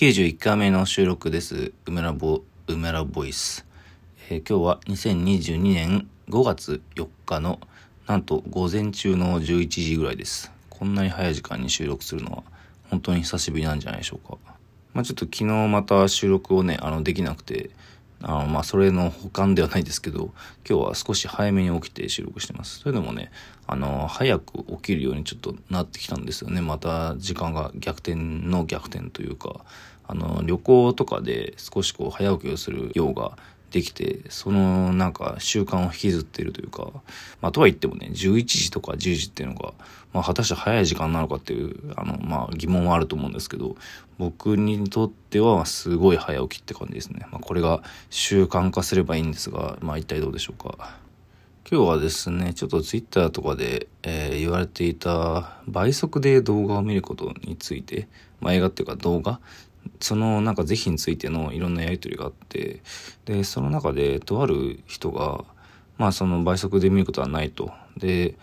91回目の収録です。梅ラボ、梅ラボイス。えー、今日は2022年5月4日の、なんと午前中の11時ぐらいです。こんなに早い時間に収録するのは、本当に久しぶりなんじゃないでしょうか。まあちょっと昨日また収録をね、あの、できなくて、あの、まあ、それの保管ではないですけど、今日は少し早めに起きて収録してます。というのもね、あの、早く起きるようにちょっとなってきたんですよね。また時間が逆転の逆転というか、あの、旅行とかで少しこう早起きをするようができて、そのなんか習慣を引きずっているというか、まあとは言ってもね、11時とか10時っていうのが、まあ果たして早い時間なのかっていう、あの、まあ疑問はあると思うんですけど、僕にとってはすごい早起きって感じですね。まあこれが習慣化すればいいんですが、まあ一体どうでしょうか。今日はですね、ちょっとツイッターとかで、えー、言われていた倍速で動画を見ることについて、まあ映画っていうか動画そのなんか是非についてのいろんなやり取りがあってでその中でとある人がまあその倍速で見ることはないと。で、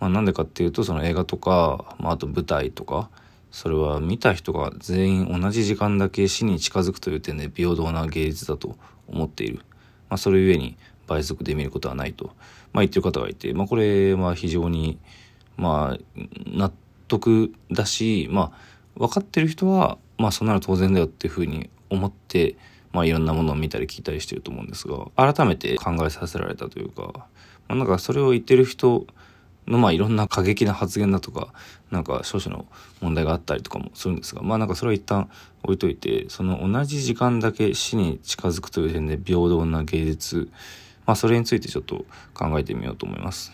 まあ、なんでかっていうとその映画とか、まあ、あと舞台とかそれは見た人が全員同じ時間だけ死に近づくという点で平等な芸術だと思っている、まあ、それゆえに倍速で見ることはないと、まあ、言ってる方がいて、まあ、これは非常にまあ納得だしまあ分かってる人はまあそんなの当然だよっていうふうに思って、まあいろんなものを見たり聞いたりしてると思うんですが、改めて考えさせられたというか、まあ、なんかそれを言ってる人のまあいろんな過激な発言だとか、なんか少々の問題があったりとかもするんですが、まあなんかそれは一旦置いといて、その同じ時間だけ死に近づくという点で平等な芸術、まあそれについてちょっと考えてみようと思います。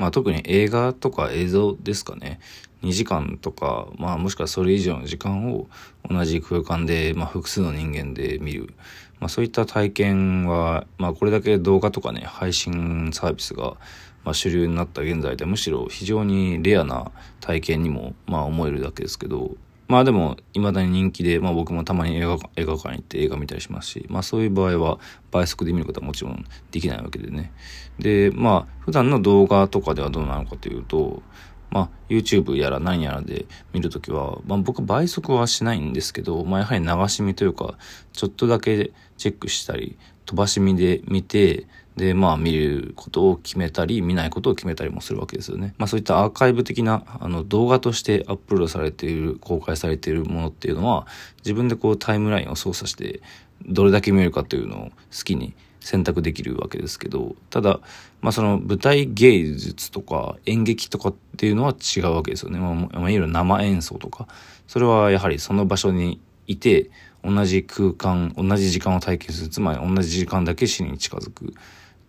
まあ特に映画とか映像ですかね。2時間とか、まあもしくはそれ以上の時間を同じ空間で、まあ複数の人間で見る。まあそういった体験は、まあこれだけ動画とかね、配信サービスが、まあ、主流になった現在でむしろ非常にレアな体験にも、まあ思えるだけですけど、まあでも、未だに人気で、まあ僕もたまに映画映画館行って映画見たりしますし、まあそういう場合は倍速で見ることはもちろんできないわけでね。で、まあ普段の動画とかではどうなのかというと、まあ、YouTube やら何やらで見るときは、まあ、僕倍速はしないんですけど、まあ、やはり流し見というか、ちょっとだけチェックしたり、飛ばし見で見て、で、まあ、見ることを決めたり、見ないことを決めたりもするわけですよね。まあ、そういったアーカイブ的な、あの、動画としてアップロードされている、公開されているものっていうのは、自分でこうタイムラインを操作して、どれだけ見えるかというのを好きに選択できるわけですけど、ただ、まあその舞台芸術とか演劇とかっていうのは違うわけですよね。まあ、まあ、いわゆる生演奏とか。それはやはりその場所にいて、同じ空間、同じ時間を体験する。つまり同じ時間だけ死に近づく。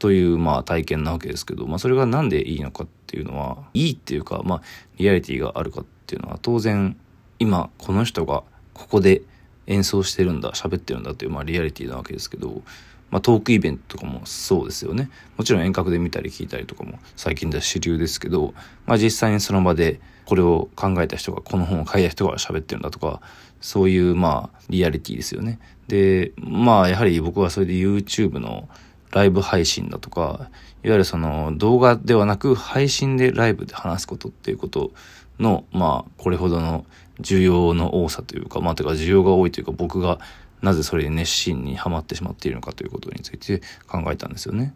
という、まあ体験なわけですけど、まあそれがなんでいいのかっていうのは、いいっていうか、まあリアリティがあるかっていうのは当然、今この人がここで演奏してるんだ、喋ってるんだという、まあリアリティなわけですけど、まあ、トークイベントとかもそうですよね。もちろん遠隔で見たり聞いたりとかも最近では主流ですけど、まあ、実際にその場でこれを考えた人がこの本を書いた人が喋ってるんだとか、そういうまあリアリティですよね。で、まあやはり僕はそれで YouTube のライブ配信だとか、いわゆるその動画ではなく配信でライブで話すことっていうことの、まあこれほどの需要の多さというか、まあてか需要が多いというか僕がなぜそれに熱心にはまってしまっているのかということについて考えたんですよね。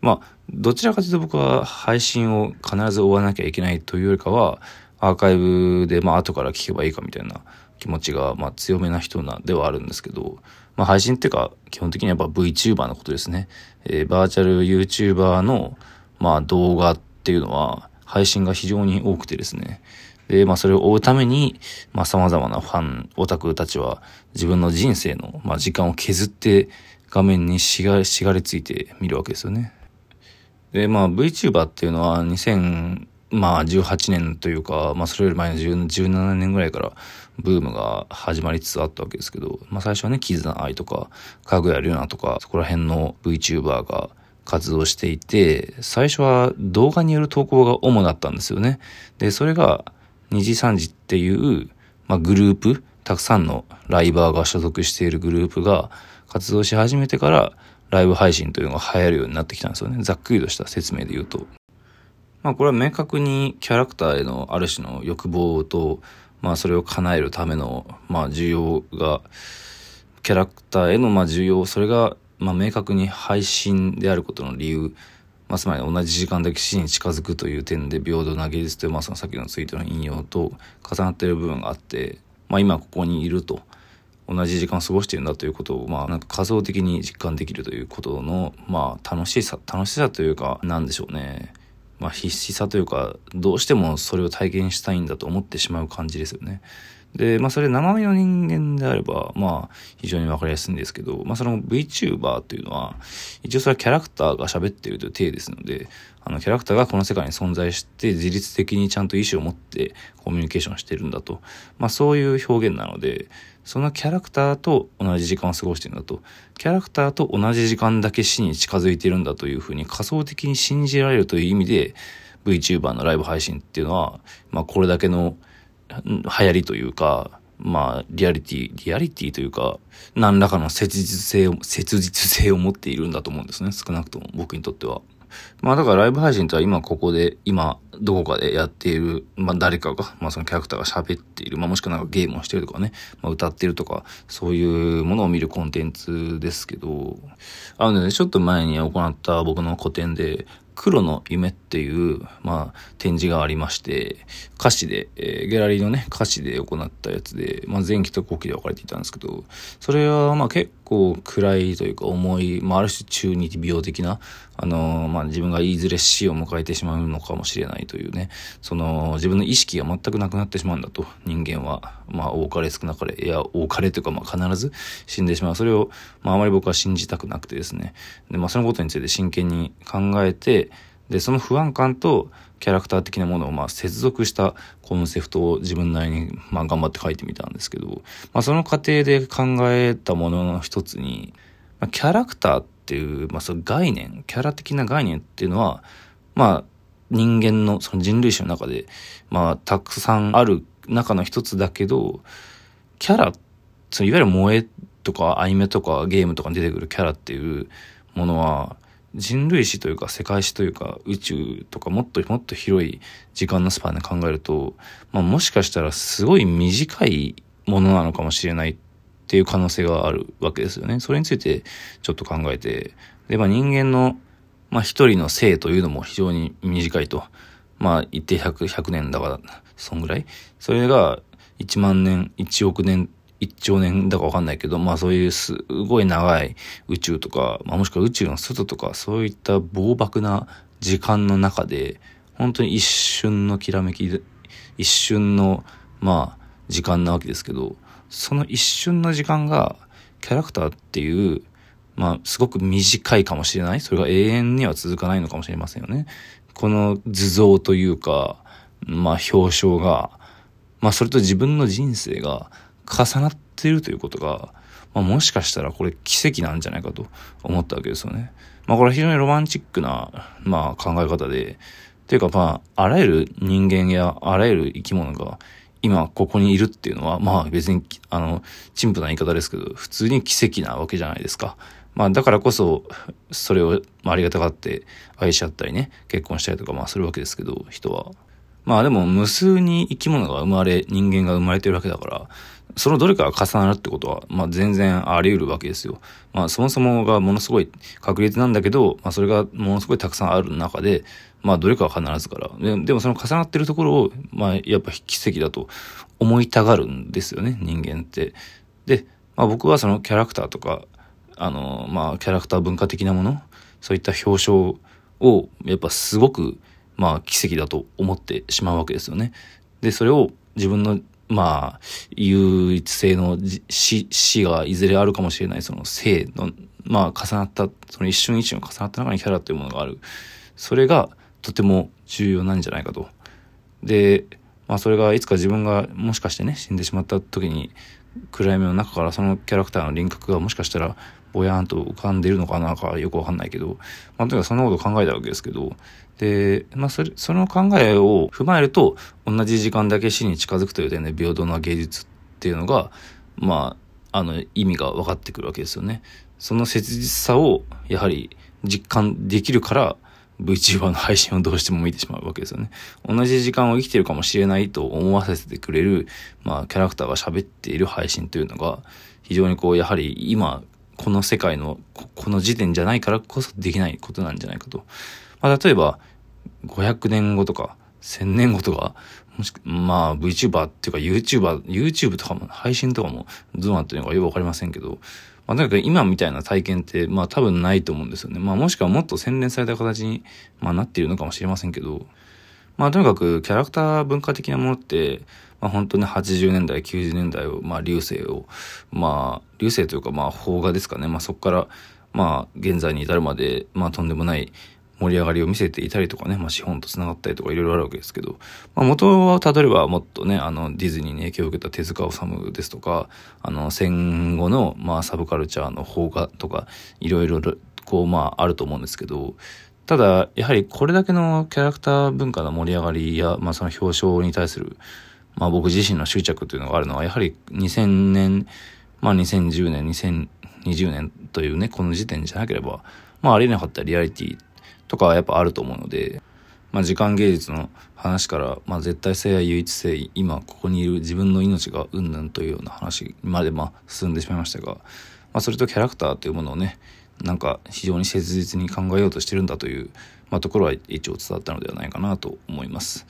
まあ、どちらかというと僕は配信を必ず終わなきゃいけないというよりかは、アーカイブでまあ後から聞けばいいかみたいな気持ちがまあ強めな人なではあるんですけど、まあ配信っていうか基本的にはやっぱ VTuber のことですね。えー、バーチャル YouTuber のまあ動画っていうのは配信が非常に多くてですね。で、まあそれを追うために、まあ様々なファン、オタクたちは自分の人生の、まあ、時間を削って画面にしがしがりついて見るわけですよね。で、まあ VTuber っていうのは2000、まあ18年というか、まあそれより前の17年ぐらいからブームが始まりつつあったわけですけど、まあ最初はね、キズナアイとか、かぐやりゅなとか、そこら辺の VTuber が活動していて、最初は動画による投稿が主だったんですよね。で、それが二次三次っていう、まあ、グループ、たくさんのライバーが所属しているグループが活動し始めてからライブ配信というのが流行るようになってきたんですよね。ざっくりとした説明で言うと。まあこれは明確にキャラクターへのある種の欲望と、まあそれを叶えるための、まあ需要が、キャラクターへのまあ需要、それが、まあ明確に配信であることの理由、まあ、つまり同じ時間だけ死に近づくという点で平等な芸術という、まあ、そのさっきのツイートの引用と重なっている部分があって、まあ、今ここにいると同じ時間を過ごしているんだということを、まあ、なんか仮想的に実感できるということの、まあ、楽しさ楽しさというかなんでしょうね。まあ、必死さというかどうしてもそれを体験したいんだと思ってしまう感じですよね。で、まあそれ生身の人間であれば、まあ非常にわかりやすいんですけど、まあその VTuber というのは、一応それはキャラクターが喋ってるという体ですので、あのキャラクターがこの世界に存在して自律的にちゃんと意思を持ってコミュニケーションしてるんだと。まあそういう表現なので、そのキャラクターと同じ時間を過ごしてるんだと。キャラクターと同じ時間だけ死に近づいてるんだというふうに仮想的に信じられるという意味で、VTuber のライブ配信っていうのは、まあこれだけの流行りというか、まあ、リアリティ、リアリティというか、何らかの切実性を、切実性を持っているんだと思うんですね。少なくとも僕にとっては。まあだからライブ配信とは今ここで、今どこかでやっている、まあ誰かが、まあそのキャラクターが喋っている、まあもしくはなんかゲームをしてるとかね、まあ歌ってるとか、そういうものを見るコンテンツですけど、あのね、ちょっと前に行った僕の個展で、黒の夢っていう、まあ、展示がありまして、歌詞で、えー、ギャラリーのね、歌詞で行ったやつで、まあ、前期と後期で分かれていたんですけど、それは、まあ、結構暗いというか重い、まあ、ある種中二病的な、あの、まあ、自分がいずれ死を迎えてしまうのかもしれないというね、その、自分の意識が全くなくなってしまうんだと、人間は。まあ、多かれ少なかれ、いや、多かれというか、まあ、必ず死んでしまう。それを、まあ、あまり僕は信じたくなくてですね。で、まあ、そのことについて真剣に考えて、で、その不安感とキャラクター的なものをまあ接続したコンセプトを自分なりにまあ頑張って書いてみたんですけど、まあその過程で考えたものの一つに、まあ、キャラクターってていう、まあその概念、キャラ的な概念っていうのは、まあ人間のその人類史の中で、まあたくさんある中の一つだけど、キャラ、そのいわゆる萌えとかアニメとかゲームとかに出てくるキャラっていうものは、人類史というか世界史というか宇宙とかもっともっと広い時間のスパンで考えると、まあ、もしかしたらすごい短いものなのかもしれないっっていう可能性があるわけですよね。それについてちょっと考えて、で、まあ人間の、まあ一人の生というのも非常に短いと。まあ一定100、100年だから、そんぐらい。それが1万年、1億年1兆年だかわかんないけど、まあそういうすごい長い宇宙とか、まあもしくは宇宙の外とか、そういった膨漠な時間の中で、本当に一瞬のきらめき、一瞬の、まあ、時間なわけですけど、その一瞬の時間が、キャラクターっていう、まあ、すごく短いかもしれない。それが永遠には続かないのかもしれませんよね。この図像というか、まあ、表彰が、まあ、それと自分の人生が、重なっているということが、まあ、もしかしたらこれ奇跡なんじゃないかと思ったわけですよね。まあこれは非常にロマンチックな、まあ考え方で、っていうかまあ、あらゆる人間やあらゆる生き物が今ここにいるっていうのは、まあ別に、あの、陳腐な言い方ですけど、普通に奇跡なわけじゃないですか。まあだからこそ、それをまありがたがって愛し合ったりね、結婚したりとかまあするわけですけど、人は。まあでも無数に生き物が生まれ、人間が生まれてるわけだから、そのどれかが重なるってことは、まあ全然あり得るわけですよ。まあそもそもがものすごい確率なんだけど、まあそれがものすごいたくさんある中で、まあどれかは必ずから。でもその重なってるところを、まあやっぱ奇跡だと思いたがるんですよね、人間って。で、まあ僕はそのキャラクターとか、あの、まあキャラクター文化的なもの、そういった表彰を、やっぱすごく、まあ奇跡だと思ってしまうわけですよね。で、それを自分のまあ、唯一性の死、死がいずれあるかもしれないその性の、まあ重なった、その一瞬一瞬重なった中にキャラというものがある。それがとても重要なんじゃないかと。で、まあそれがいつか自分がもしかしてね、死んでしまった時に、暗闇の中からそのキャラクターの輪郭がもしかしたらぼやーんと浮かんでいるのかなかよくわかんないけど、まあとにかくそんなこと考えたわけですけど、で、まあ、それ、その考えを踏まえると、同じ時間だけ死に近づくという点で平等な芸術っていうのが、まあ、あの、意味が分かってくるわけですよね。その切実さを、やはり、実感できるから、VTuber の配信をどうしても見てしまうわけですよね。同じ時間を生きてるかもしれないと思わせてくれる、まあ、キャラクターが喋っている配信というのが、非常にこう、やはり今、この世界の、この時点じゃないからこそできないことなんじゃないかと。まあ、例えば、500年後とか、1000年後とか、もしまあ VTuber っていうか YouTuber、YouTube とかも配信とかもどうなってるのかよくわかりませんけど、まあとにかく今みたいな体験ってまあ多分ないと思うんですよね。まあもしくはもっと洗練された形に、まあ、なっているのかもしれませんけど、まあとにかくキャラクター文化的なものって、まあ本当に80年代、90年代を、まあ流星を、まあ流星というかまあ邦画ですかね。まあそこからまあ現在に至るまで、まあとんでもない盛り上がりを見せていたりとかね、まあ、資本と繋がったりとかいろいろあるわけですけど、まあ、元はたどればもっとね、あの、ディズニーに影響を受けた手塚治虫ですとか、あの、戦後の、まあ、サブカルチャーの邦画とか、いろいろ、こう、まあ、あると思うんですけど、ただ、やはりこれだけのキャラクター文化の盛り上がりや、まあ、その表彰に対する、まあ、僕自身の執着というのがあるのは、やはり2000年、まあ、2010年、2020年というね、この時点じゃなければ、まあ、ありえなかったリアリティとかはやっぱあると思うので、まあ、時間芸術の話から、まあ、絶対性や唯一性今ここにいる自分の命がうんぬんというような話までま進んでしまいましたが、まあ、それとキャラクターというものをねなんか非常に切実に考えようとしてるんだという、まあ、ところは一応伝わったのではないかなと思います。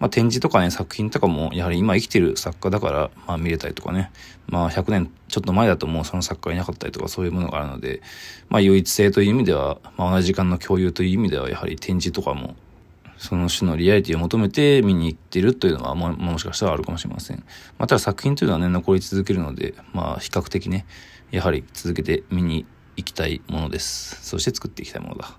まあ、展示とかね、作品とかも、やはり今生きてる作家だから、まあ見れたりとかね、まあ100年ちょっと前だともうその作家いなかったりとかそういうものがあるので、まあ唯一性という意味では、まあ同じ時間の共有という意味では、やはり展示とかも、その種のリアリティを求めて見に行ってるというのはも、もしかしたらあるかもしれません。まあただ作品というのはね、残り続けるので、まあ比較的ね、やはり続けて見に行きたいものです。そして作っていきたいものだ。